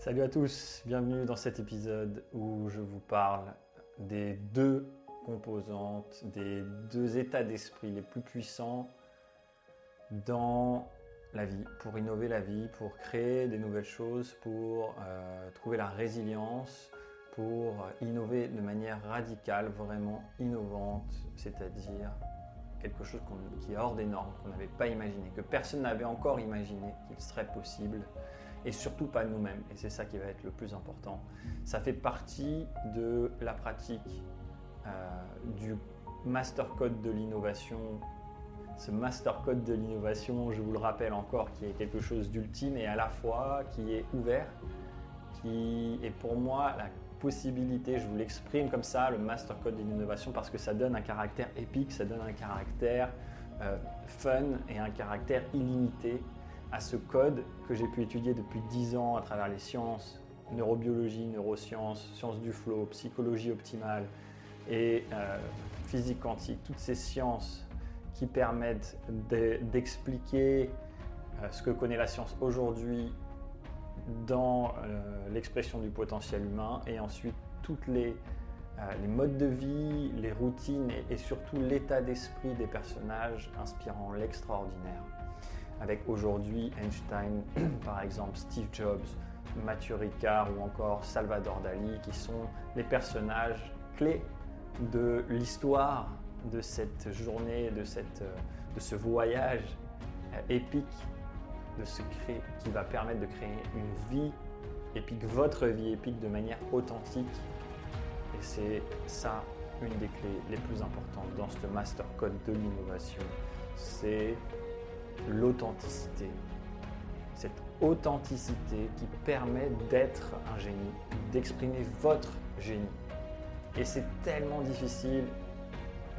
Salut à tous, bienvenue dans cet épisode où je vous parle des deux composantes, des deux états d'esprit les plus puissants dans la vie, pour innover la vie, pour créer des nouvelles choses, pour euh, trouver la résilience, pour innover de manière radicale, vraiment innovante, c'est-à-dire quelque chose qui est hors des normes, qu'on n'avait pas imaginé, que personne n'avait encore imaginé qu'il serait possible, et surtout pas nous-mêmes. Et c'est ça qui va être le plus important. Ça fait partie de la pratique euh, du master code de l'innovation. Ce master code de l'innovation, je vous le rappelle encore, qui est quelque chose d'ultime et à la fois qui est ouvert, qui est pour moi la possibilité, je vous l'exprime comme ça, le master code de l'innovation, parce que ça donne un caractère épique, ça donne un caractère euh, fun et un caractère illimité à ce code que j'ai pu étudier depuis 10 ans à travers les sciences, neurobiologie, neurosciences, sciences du flow, psychologie optimale et euh, physique quantique, toutes ces sciences qui permettent d'expliquer euh, ce que connaît la science aujourd'hui dans euh, l'expression du potentiel humain et ensuite toutes les, les modes de vie, les routines et surtout l'état d'esprit des personnages inspirant l'extraordinaire avec aujourd'hui Einstein, par exemple Steve Jobs, Mathieu Ricard ou encore Salvador Dali, qui sont les personnages clés de l'histoire de cette journée, de, cette, de ce voyage euh, épique de ce qui va permettre de créer une vie épique, votre vie épique de manière authentique. Et c'est ça une des clés les plus importantes dans ce master code de l'innovation. C'est l'authenticité. Cette authenticité qui permet d'être un génie, d'exprimer votre génie. Et c'est tellement difficile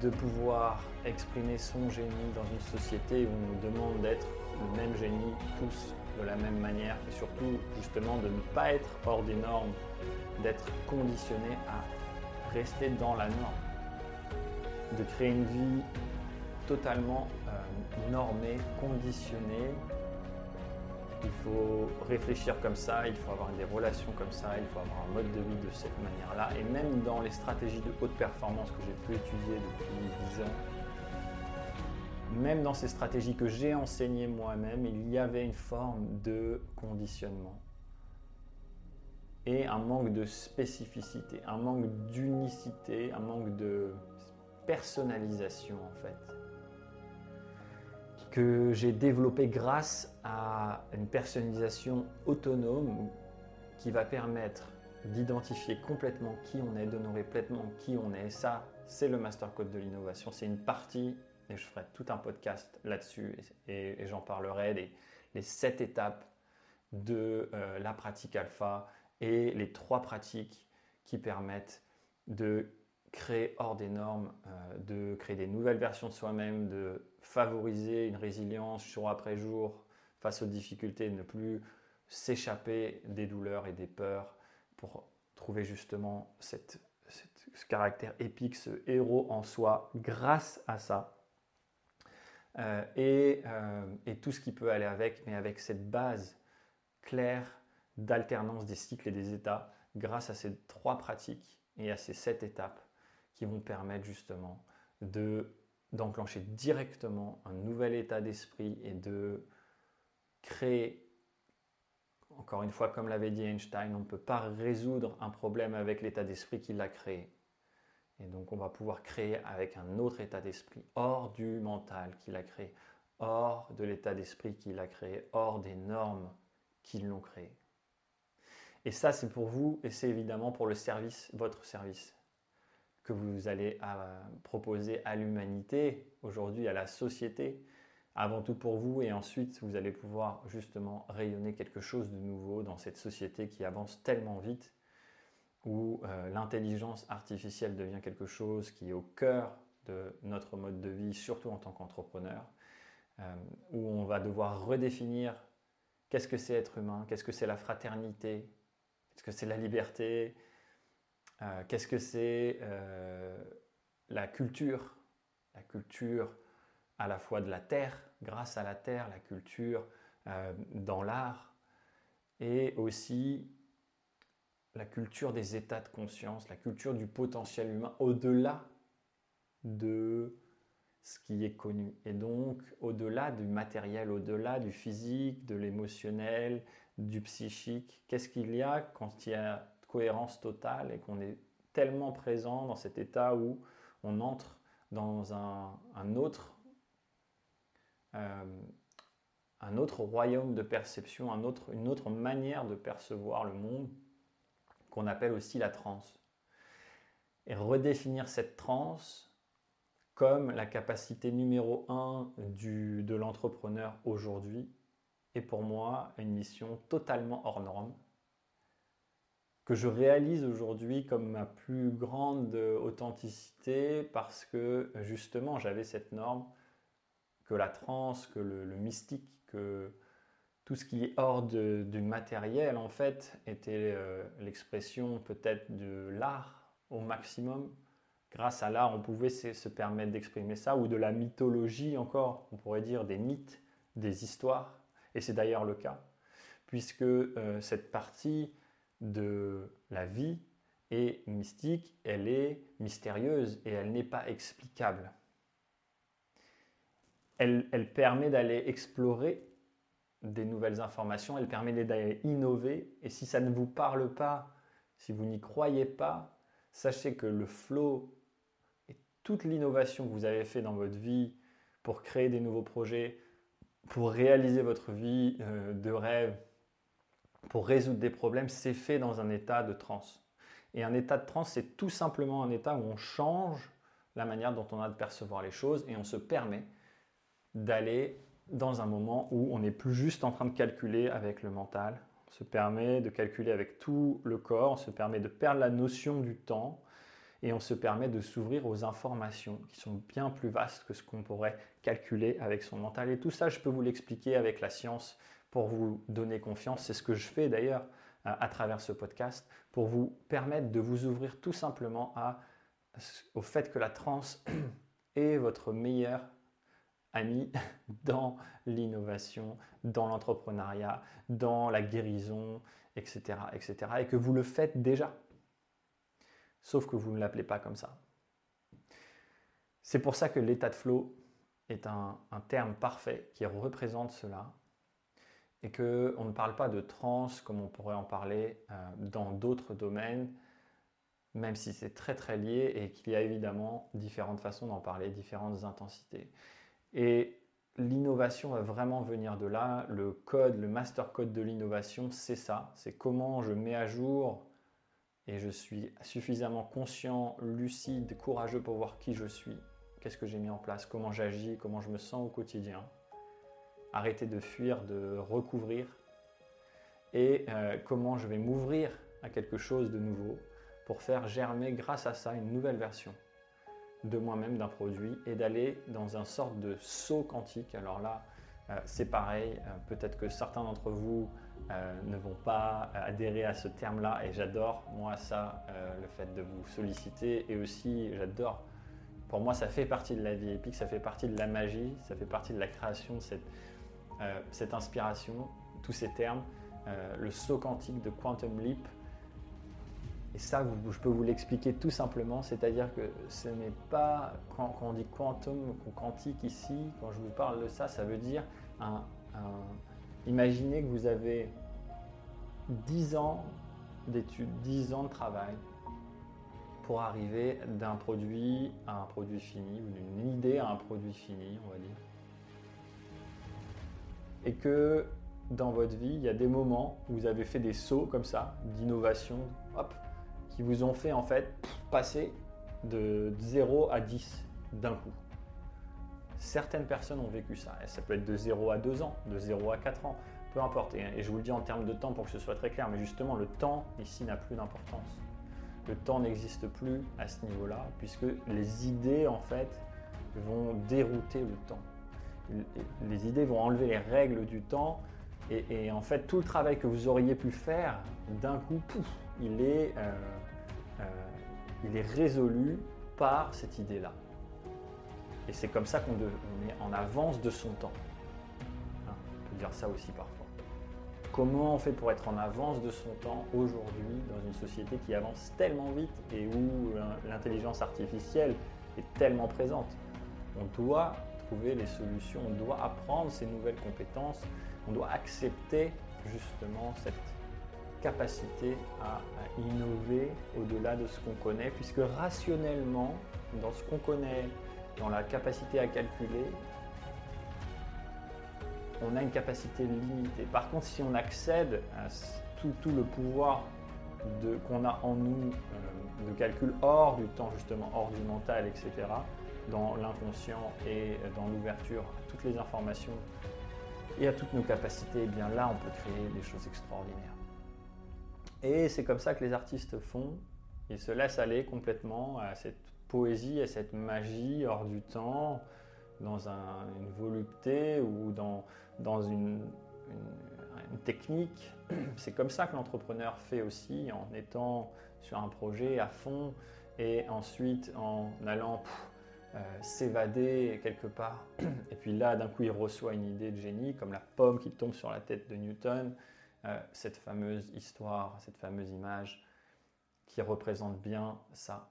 de pouvoir exprimer son génie dans une société où on nous demande d'être le même génie tous de la même manière et surtout justement de ne pas être hors des normes, d'être conditionné à rester dans la norme, de créer une vie totalement normé, conditionné. Il faut réfléchir comme ça, il faut avoir des relations comme ça, il faut avoir un mode de vie de cette manière-là. Et même dans les stratégies de haute performance que j'ai pu étudier depuis 10 ans, même dans ces stratégies que j'ai enseignées moi-même, il y avait une forme de conditionnement et un manque de spécificité, un manque d'unicité, un manque de personnalisation en fait que j'ai développé grâce à une personnalisation autonome qui va permettre d'identifier complètement qui on est, d'honorer pleinement qui on est. Ça, c'est le master code de l'innovation. C'est une partie, et je ferai tout un podcast là-dessus, et, j'en parlerai des les sept étapes de euh, la pratique alpha et les trois pratiques qui permettent de créer hors des normes, euh, de créer des nouvelles versions de soi-même, de favoriser une résilience jour après jour face aux difficultés, de ne plus s'échapper des douleurs et des peurs pour trouver justement ce caractère épique, ce héros en soi grâce à ça. Euh, euh, et, tout ce qui peut aller avec, mais avec cette base claire d'alternance des cycles et des états grâce à ces trois pratiques et à ces sept étapes qui vont permettre justement de d'enclencher directement un nouvel état d'esprit et de créer, encore une fois, comme l'avait dit Einstein, on ne peut pas résoudre un problème avec l'état d'esprit qui l'a créé. Et donc on va pouvoir créer avec un autre état d'esprit, hors du mental qui l'a créé, hors de l'état d'esprit qui l'a créé, hors des normes qui l'ont créé. Et ça, c'est pour vous et c'est évidemment pour le service, votre service que vous allez euh, proposer à l'humanité, aujourd'hui à la société, avant tout pour vous, et ensuite vous allez pouvoir justement rayonner quelque chose de nouveau dans cette société qui avance tellement vite, où euh, l'intelligence artificielle devient quelque chose qui est au cœur de notre mode de vie, surtout en tant qu'entrepreneur, euh, où on va devoir redéfinir qu'est-ce que c'est être humain, qu'est-ce que c'est la fraternité, qu'est-ce que c'est la liberté, euh, qu'est-ce que c'est euh, la culture? La culture à la fois de la terre, grâce à la terre, la culture euh, dans l'art, et aussi la culture des états de conscience, la culture du potentiel humain au-delà de ce qui est connu. Et donc, au-delà du matériel, au-delà du physique, de l'émotionnel, du psychique, qu'est-ce qu'il y a quand il y a cohérence totale et qu'on est tellement présent dans cet état où on entre dans un, autre, euh, un autre royaume de perception, un autre, une autre manière de percevoir le monde qu'on appelle aussi la transe. Et redéfinir cette transe comme la capacité numéro un du, de l'entrepreneur aujourd'hui est pour moi une mission totalement hors norme que je réalise aujourd'hui comme ma plus grande authenticité parce que justement j'avais cette norme que la transe, que le, mystique, que tout ce qui est hors du matériel en fait était euh, l'expression peut-être de l'art au maximum. Grâce à l'art, on pouvait se, permettre d'exprimer ça, ou de la mythologie encore, on pourrait dire des mythes, des histoires, et c'est d'ailleurs le cas, puisque euh, cette partie de la vie est mystique, elle est mystérieuse et elle n'est pas explicable. Elle, permet d'aller explorer des nouvelles informations, elle permet d'aller innover, et si ça ne vous parle pas, si vous n'y croyez pas, sachez que le flow toute l'innovation que vous avez fait dans votre vie pour créer des nouveaux projets, pour réaliser votre vie euh, de rêve, pour résoudre des problèmes, c'est fait dans un état de transe. Et un état de transe, c'est tout simplement un état où on change la manière dont on a de percevoir les choses et on se permet d'aller dans un moment où on n'est plus juste en train de calculer avec le mental, on se permet de calculer avec tout le corps, on se permet de perdre la notion du temps, et on se permet de s'ouvrir aux informations qui sont bien plus vastes que ce qu'on pourrait calculer avec son mental. Et tout ça, je peux vous l'expliquer avec la science pour vous donner confiance. C'est ce que je fais d'ailleurs euh, à travers ce podcast, pour vous permettre de vous ouvrir tout simplement au fait que la transe est votre meilleur ami dans l'innovation, dans l'entrepreneuriat, dans la guérison, etc., etc. Et que vous le faites déjà. Sauf que vous ne l'appelez pas comme ça. C'est pour ça que l'état de flow est un, terme parfait qui représente cela et qu'on ne parle pas de trans comme on pourrait en parler euh, dans d'autres domaines, même si c'est très très lié et qu'il y a évidemment différentes façons d'en parler, différentes intensités. Et l'innovation va vraiment venir de là. Le code, le master code de l'innovation, c'est ça. C'est comment je mets à jour et je suis suffisamment conscient, lucide, courageux pour voir qui je suis, qu'est-ce que j'ai mis en place, comment j'agis, comment je me sens au quotidien. Arrêter de fuir, de recouvrir et euh, comment je vais m'ouvrir à quelque chose de nouveau pour faire germer grâce à ça une nouvelle version de moi-même, d'un produit et d'aller dans un sorte de saut quantique. Alors là, euh, c'est pareil, euh, peut-être que certains d'entre vous ne vont pas adhérer à ce terme-là. Et j'adore, moi, ça, le fait de vous solliciter. Et aussi, j'adore, pour moi, ça fait partie de la vie épique, ça fait partie de la magie, ça fait partie de la création de cette, euh, cette inspiration, tous ces termes. le saut quantique de Quantum Leap. Et ça, je peux vous l'expliquer tout simplement, c'est-à-dire que ce n'est pas, quand, on dit quantum ou quantique ici, quand je vous parle de ça, ça veut dire Imaginez que vous avez 10 ans d'études, 10 ans de travail pour arriver d'un produit à un produit fini, ou d'une idée à un produit fini, on va dire. Et que dans votre vie, il y a des moments où vous avez fait des sauts comme ça, d'innovation, hop, qui vous ont fait en fait passer de 0 à 10 d'un coup. Certaines personnes ont vécu ça. Et ça peut être de 0 à 2 ans, de 0 à 4 ans, peu importe. Et, je vous le dis en termes de temps pour que ce soit très clair, mais justement, le temps ici n'a plus d'importance. Le temps n'existe plus à ce niveau-là, puisque les idées, en fait, vont dérouter le temps. Les idées vont enlever les règles du temps, et, en fait, tout le travail que vous auriez pu faire, d'un coup, il est, euh, euh, il est résolu par cette idée-là. Et c'est comme ça qu'on est en avance de son temps. Hein, on peut dire ça aussi parfois. Comment on fait pour être en avance de son temps aujourd'hui dans une société qui avance tellement vite et où l'intelligence artificielle est tellement présente? On doit les solutions, on doit apprendre ces nouvelles compétences, on doit accepter justement cette capacité à, innover au-delà de ce qu'on connaît, puisque rationnellement, dans ce qu'on connaît, dans la capacité à calculer, on a une capacité limitée. Par contre, si on accède à tout, le pouvoir qu'on a en nous euh, de calcul hors du temps, justement, hors du mental, etc., dans l'inconscient et dans l'ouverture à toutes les informations et à toutes nos capacités, eh bien là, on peut créer des choses extraordinaires. Et c'est comme ça que les artistes font. Ils se laissent aller complètement à cette poésie, à cette magie hors du temps, dans une volupté ou dans, une, technique. C'est comme ça que l'entrepreneur fait aussi, en étant sur un projet à fond et ensuite en allant s'évader quelque part. Et puis là, d'un coup, il reçoit une idée de génie, comme la pomme qui tombe sur la tête de Newton, euh, cette fameuse histoire, cette fameuse image qui représente bien ça.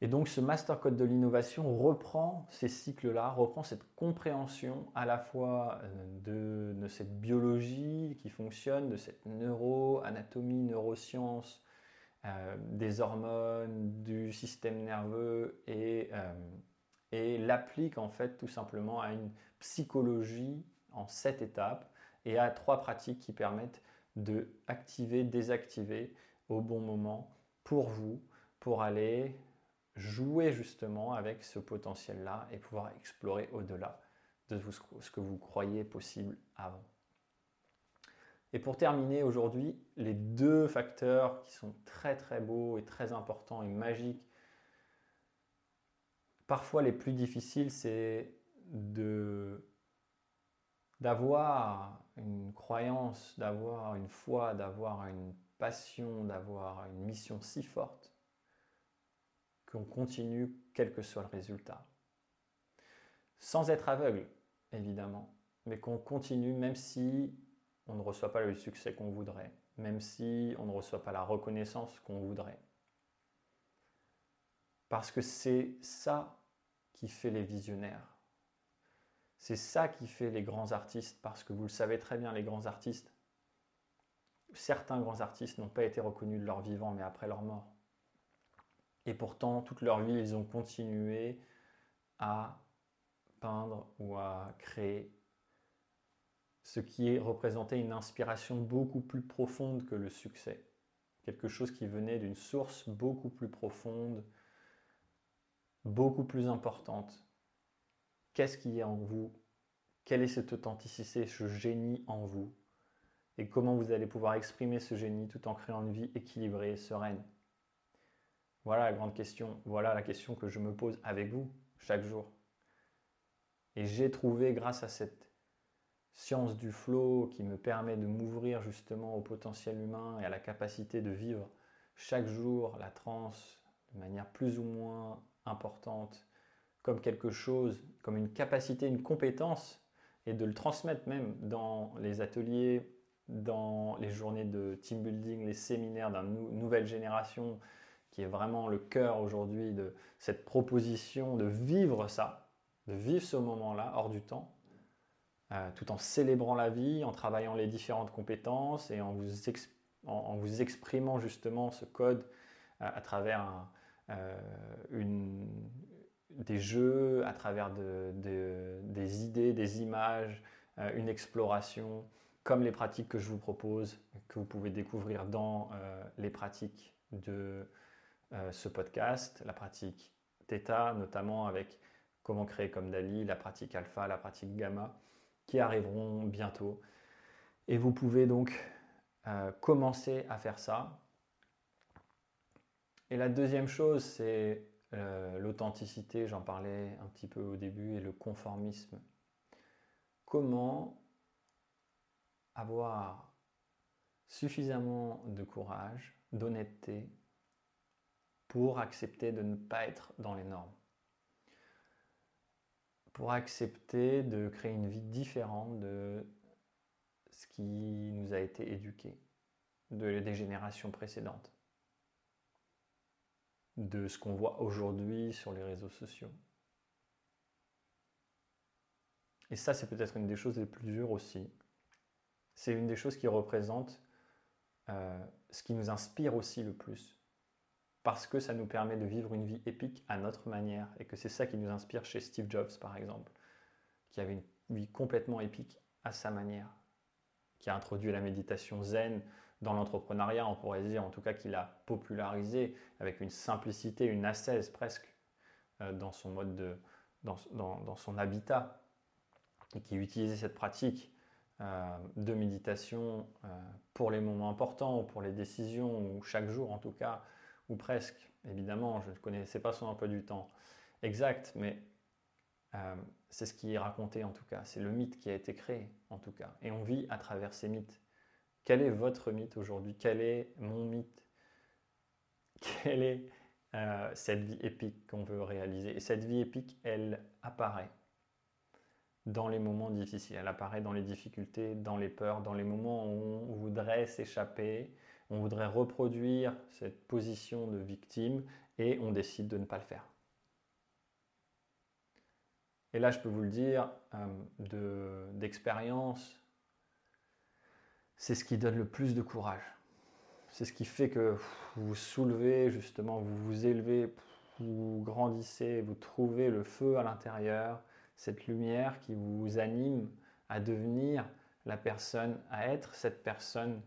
Et donc ce master code de l'innovation reprend ces cycles-là, reprend cette compréhension à la fois euh, de, cette biologie qui fonctionne, de cette neuro-anatomie, neurosciences, euh, des hormones, du système nerveux et, euh, l'applique en fait tout simplement à une psychologie en sept étapes et à trois pratiques qui permettent de activer, désactiver au bon moment pour vous, pour aller jouer justement avec ce potentiel-là et pouvoir explorer au-delà de ce que vous croyez possible avant. Et pour terminer aujourd'hui, les deux facteurs qui sont très très beaux et très importants et magiques, parfois les plus difficiles, c'est de d'avoir une croyance, d'avoir une foi, d'avoir une passion, d'avoir une mission si forte qu'on continue quel que soit le résultat. Sans être aveugle, évidemment, mais qu'on continue même si on ne reçoit pas le succès qu'on voudrait, même si on ne reçoit pas la reconnaissance qu'on voudrait. Parce que c'est ça qui fait les visionnaires. C'est ça qui fait les grands artistes, parce que vous le savez très bien, les grands artistes, certains grands artistes n'ont pas été reconnus de leur vivant, mais après leur mort. Et pourtant, toute leur vie, ils ont continué à peindre ou à créer ce qui représentait une inspiration beaucoup plus profonde que le succès. Quelque chose qui venait d'une source beaucoup plus profonde, beaucoup plus importante. Qu'est-ce qui est en vous? Quelle est cette authenticité, ce génie en vous? Et comment vous allez pouvoir exprimer ce génie tout en créant une vie équilibrée et sereine? Voilà la grande question. Voilà la question que je me pose avec vous chaque jour. Et j'ai trouvé, grâce à cette science du flow qui me permet de m'ouvrir justement au potentiel humain et à la capacité de vivre chaque jour la transe de manière plus ou moins importante, comme quelque chose, comme une capacité, une compétence, et de le transmettre même dans les ateliers, dans les journées de team building, les séminaires d'une nouvelle génération, qui est vraiment le cœur aujourd'hui de cette proposition de vivre ça, de vivre ce moment-là hors du temps, euh, tout en célébrant la vie, en travaillant les différentes compétences et en vous, en, vous exprimant justement ce code euh, à travers euh, une, des jeux, à travers des idées, des images, une exploration, comme les pratiques que je vous propose, que vous pouvez découvrir dans les pratiques de ce podcast, la pratique Theta, notamment avec comment créer comme Dali, la pratique Alpha, la pratique Gamma, qui arriveront bientôt. Et vous pouvez donc euh, commencer à faire ça. Et la deuxième chose, c'est euh, l'authenticité, j'en parlais un petit peu au début, et le conformisme. Comment avoir suffisamment de courage, d'honnêteté, pour accepter de ne pas être dans les normes? Pour accepter de créer une vie différente de ce qui nous a été éduqué de, des générations précédentes, de ce qu'on voit aujourd'hui sur les réseaux sociaux. Et ça, c'est peut-être une des choses les plus dures aussi. C'est une des choses qui représente euh, ce qui nous inspire aussi le plus. Parce que ça nous permet de vivre une vie épique à notre manière. Et que c'est ça qui nous inspire chez Steve Jobs, par exemple, qui avait une vie complètement épique à sa manière, qui a introduit la méditation zen dans l'entrepreneuriat, on pourrait dire, en tout cas qu'il a popularisé avec une simplicité, une ascèse presque euh, dans son mode de, dans, dans son habitat, et qui utilisait cette pratique euh, de méditation euh, pour les moments importants, ou pour les décisions, ou chaque jour en tout cas, ou presque. Évidemment, je ne connaissais pas son emploi du temps exact, mais euh, c'est ce qui est raconté en tout cas. C'est le mythe qui a été créé en tout cas. Et on vit à travers ces mythes. Quel est votre mythe aujourd'hui? Quel est mon mythe? Quelle est cette vie épique qu'on veut réaliser? Et cette vie épique, elle apparaît dans les moments difficiles. Elle apparaît dans les difficultés, dans les peurs, dans les moments où on voudrait s'échapper, on voudrait reproduire cette position de victime et on décide de ne pas le faire. Et là, je peux vous le dire, euh, d'expérience, c'est ce qui donne le plus de courage. C'est ce qui fait que vous vous soulevez, justement, vous vous élevez, vous grandissez, vous trouvez le feu à l'intérieur, cette lumière qui vous anime à devenir la personne, à être cette personne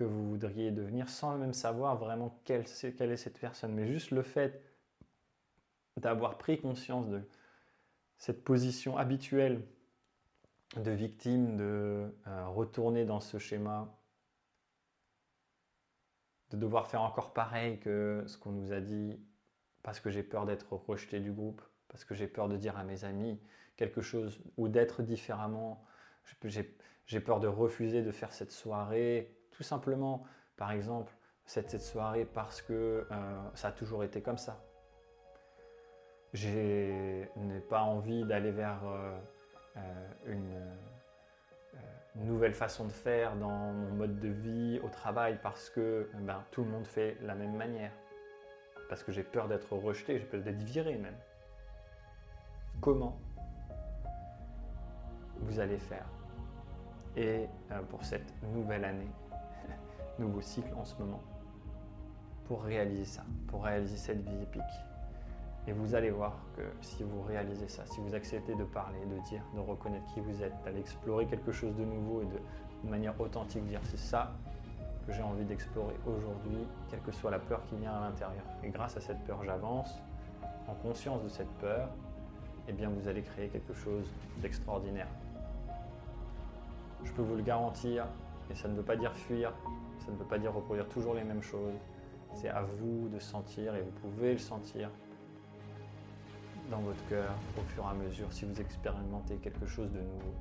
que vous voudriez devenir sans même savoir vraiment quelle, est cette personne. Mais juste le fait d'avoir pris conscience de cette position habituelle de victime, de euh, retourner dans ce schéma, de devoir faire encore pareil que ce qu'on nous a dit parce que j'ai peur d'être rejeté du groupe, parce que j'ai peur de dire à mes amis quelque chose ou d'être différemment. J'ai peur de refuser de faire cette soirée, tout simplement, par exemple, cette, cette soirée parce que euh, ça a toujours été comme ça. Je n'ai pas envie d'aller vers euh, euh, une, nouvelle façon de faire dans mon mode de vie, au travail, parce que ben, tout le monde fait la même manière. Parce que j'ai peur d'être rejeté, j'ai peur d'être viré même comment vous allez faire? Et pour cette nouvelle année, nouveau cycle en ce moment, pour réaliser ça, pour réaliser cette vie épique. Et vous allez voir que si vous réalisez ça, si vous acceptez de parler, de dire, de reconnaître qui vous êtes, d'aller explorer quelque chose de nouveau et de, manière authentique dire c'est ça que j'ai envie d'explorer aujourd'hui, quelle que soit la peur qui vient à l'intérieur. Et grâce à cette peur, j'avance en conscience de cette peur eh bien vous allez créer quelque chose d'extraordinaire. Je peux vous le garantir, et ça ne veut pas dire fuir, ça ne veut pas dire reproduire toujours les mêmes choses. C'est à vous de sentir, et vous pouvez le sentir dans votre cœur au fur et à mesure si vous expérimentez quelque chose de nouveau.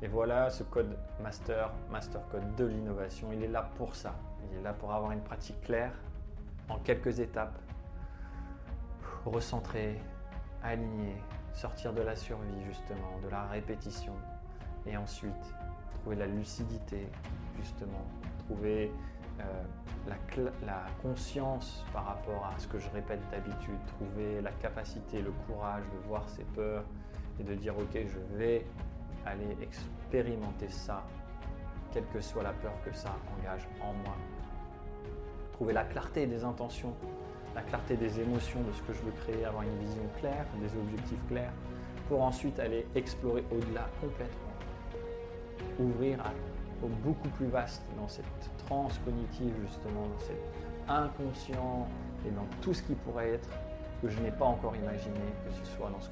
Et voilà ce code master, master code de l'innovation, il est là pour ça. Il est là pour avoir une pratique claire en quelques étapes, recentrer, aligner, sortir de la survie justement, de la répétition, et ensuite trouver la lucidité justement, trouver euh, la, conscience par rapport à ce que je répète d'habitude, trouver la capacité, le courage de voir ses peurs et de dire ok je vais aller expérimenter ça, quelle que soit la peur que ça engage en moi. Trouver la clarté des intentions la clarté des émotions, de ce que je veux créer, avoir une vision claire, des objectifs clairs, pour ensuite aller explorer au-delà complètement, ouvrir au beaucoup plus vaste dans cette transe cognitive justement, dans cet inconscient et dans tout ce qui pourrait être que je n'ai pas encore imaginé, que ce soit dans ce,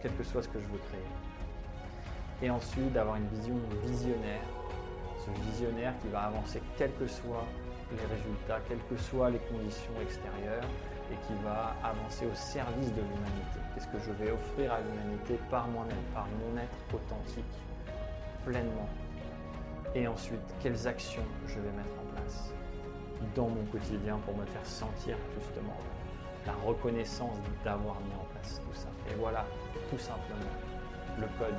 quel que soit ce que je veux créer. Et ensuite d'avoir une vision visionnaire, ce visionnaire qui va avancer quel que soit les résultats, quelles que soient les conditions extérieures, et qui va avancer au service de l'humanité. Qu'est-ce que je vais offrir à l'humanité par moi-même, par mon être authentique, pleinement. Et ensuite, quelles actions je vais mettre en place dans mon quotidien pour me faire sentir justement la reconnaissance d'avoir mis en place tout ça. Et voilà tout simplement le code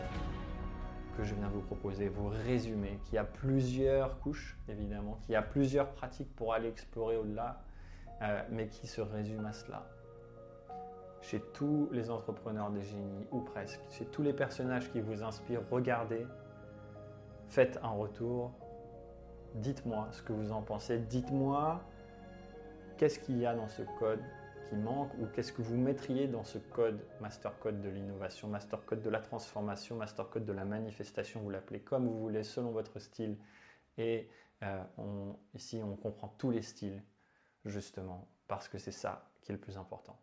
que je viens de vous proposer, vos résumés, qui a plusieurs couches, évidemment, qui a plusieurs pratiques pour aller explorer au-delà, euh, mais qui se résument à cela. Chez tous les entrepreneurs des génies, ou presque, chez tous les personnages qui vous inspirent, regardez, faites un retour, dites-moi ce que vous en pensez, dites-moi qu'est-ce qu'il y a dans ce code qui manque ou qu'est-ce que vous mettriez dans ce code, master code de l'innovation, master code de la transformation, master code de la manifestation, vous l'appelez comme vous voulez, selon votre style. Et euh, ici, on comprend tous les styles, justement, parce que c'est ça qui est le plus important.